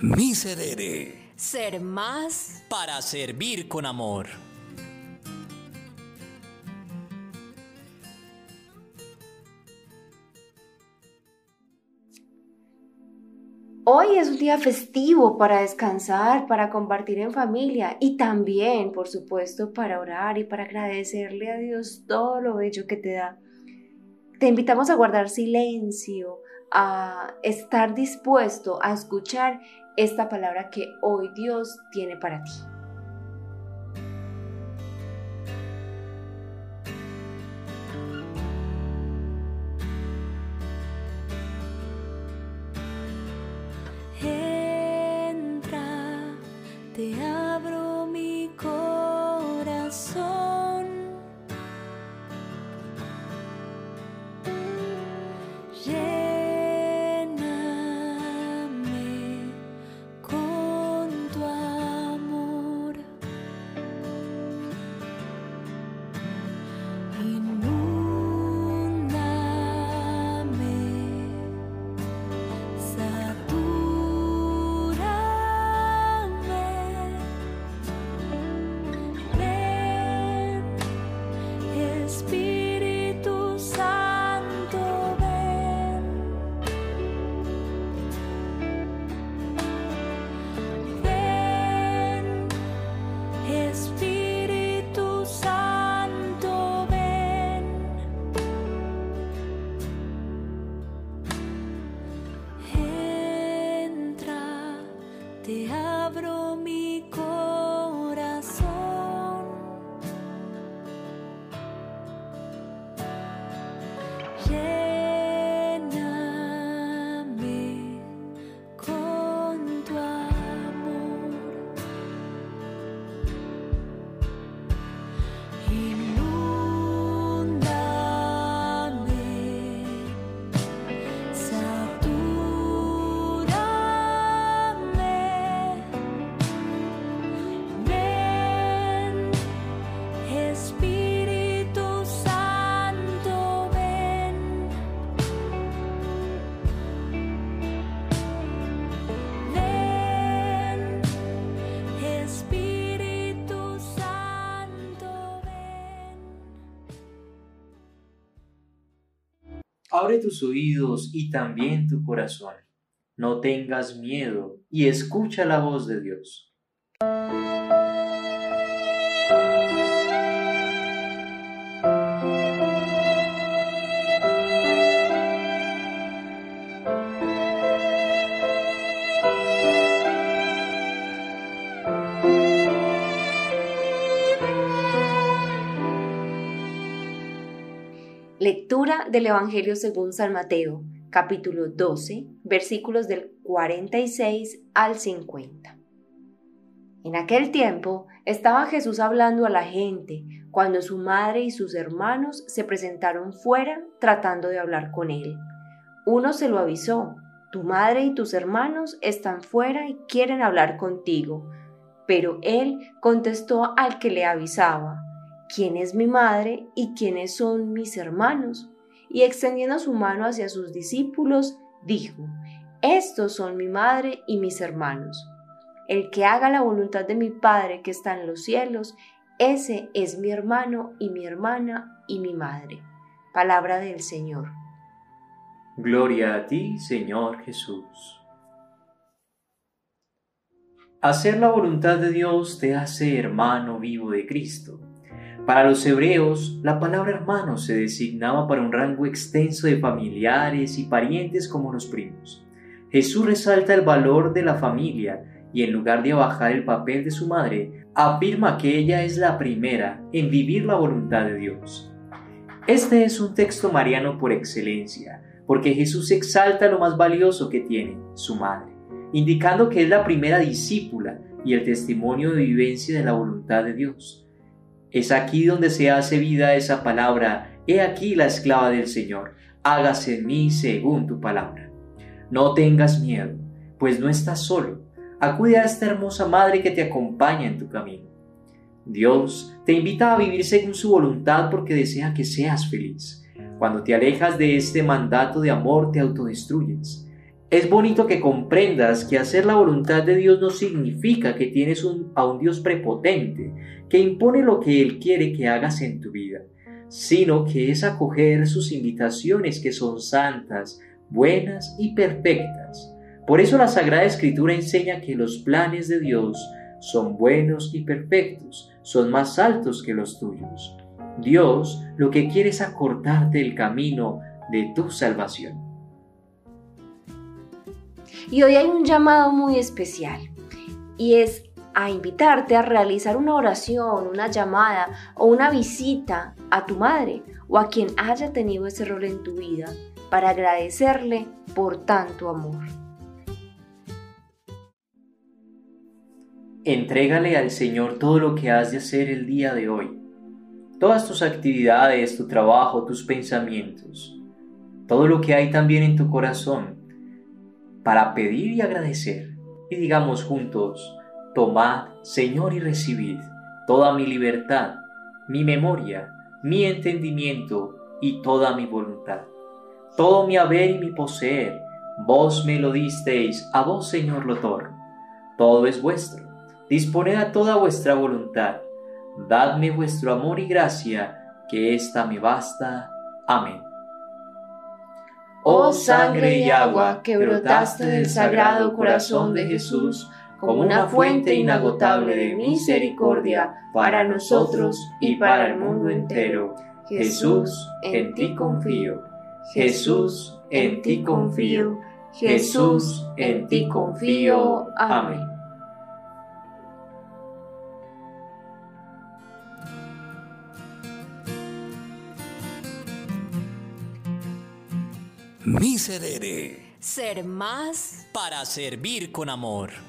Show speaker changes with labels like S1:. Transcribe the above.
S1: Miserere.
S2: Ser más
S3: para servir con amor.
S4: Hoy es un día festivo para descansar, para compartir en familia y también, por supuesto, para orar y para agradecerle a Dios todo lo bello que te da. Te invitamos a guardar silencio, a estar dispuesto a escuchar esta palabra que hoy Dios tiene para ti. te abro mi corazón.
S5: Abre tus oídos y también tu corazón. No tengas miedo y escucha la voz de Dios.
S4: Lectura del Evangelio según San Mateo, capítulo 12, versículos del 46 al 50. En aquel tiempo estaba Jesús hablando a la gente cuando su madre y sus hermanos se presentaron fuera tratando de hablar con él. Uno se lo avisó, tu madre y tus hermanos están fuera y quieren hablar contigo. Pero él contestó al que le avisaba, ¿quién es mi madre y quiénes son mis hermanos? Y extendiendo su mano hacia sus discípulos, dijo, Estos son mi madre y mis hermanos. El que haga la voluntad de mi Padre que está en los cielos, ese es mi hermano y mi hermana y mi madre. Palabra del Señor.
S5: Gloria a ti, Señor Jesús. Hacer la voluntad de Dios te hace hermano vivo de Cristo para los hebreos, la palabra hermano se designaba para un rango extenso de familiares y parientes como los primos. Jesús resalta el valor de la familia y en lugar de bajar el papel de su madre, afirma que ella es la primera en vivir la voluntad de Dios. Este es un texto mariano por excelencia, porque Jesús exalta lo más valioso que tiene, su madre, indicando que es la primera discípula y el testimonio de vivencia de la voluntad de Dios. Es aquí donde se hace vida esa palabra, he aquí la esclava del Señor, hágase en mí según tu palabra. No tengas miedo, pues no estás solo, acude a esta hermosa madre que te acompaña en tu camino. Dios te invita a vivir según su voluntad porque desea que seas feliz. Cuando te alejas de este mandato de amor te autodestruyes. Es bonito que comprendas que hacer la voluntad de Dios no significa que tienes a un Dios prepotente, que impone lo que Él quiere que hagas en tu vida, sino que es acoger sus invitaciones que son santas, buenas y perfectas. Por eso la Sagrada Escritura enseña que los planes de Dios son buenos y perfectos, son más altos que los tuyos. Dios lo que quiere es acortarte el camino de tu salvación.
S4: Y hoy hay un llamado muy especial y es a invitarte a realizar una oración, una llamada o una visita a tu madre o a quien haya tenido ese rol en tu vida para agradecerle por tanto amor.
S5: Entrégale al Señor todo lo que has de hacer el día de hoy, todas tus actividades, tu trabajo, tus pensamientos, todo lo que hay también en tu corazón, para pedir y agradecer. Y digamos juntos, tomad, Señor, y recibid toda mi libertad, mi memoria, mi entendimiento y toda mi voluntad. Todo mi haber y mi poseer, vos me lo disteis, a vos, Señor, lo Todo es vuestro. Disponed a toda vuestra voluntad. Dadme vuestro amor y gracia, que ésta me basta. Amén.
S4: Oh sangre y agua que brotaste del sagrado corazón de Jesús, como una fuente inagotable de misericordia para nosotros y para el mundo entero. Jesús, en ti confío. Jesús, en ti confío. Jesús, en ti confío. Amén.
S3: Miserere.
S4: Ser más
S3: para servir con amor.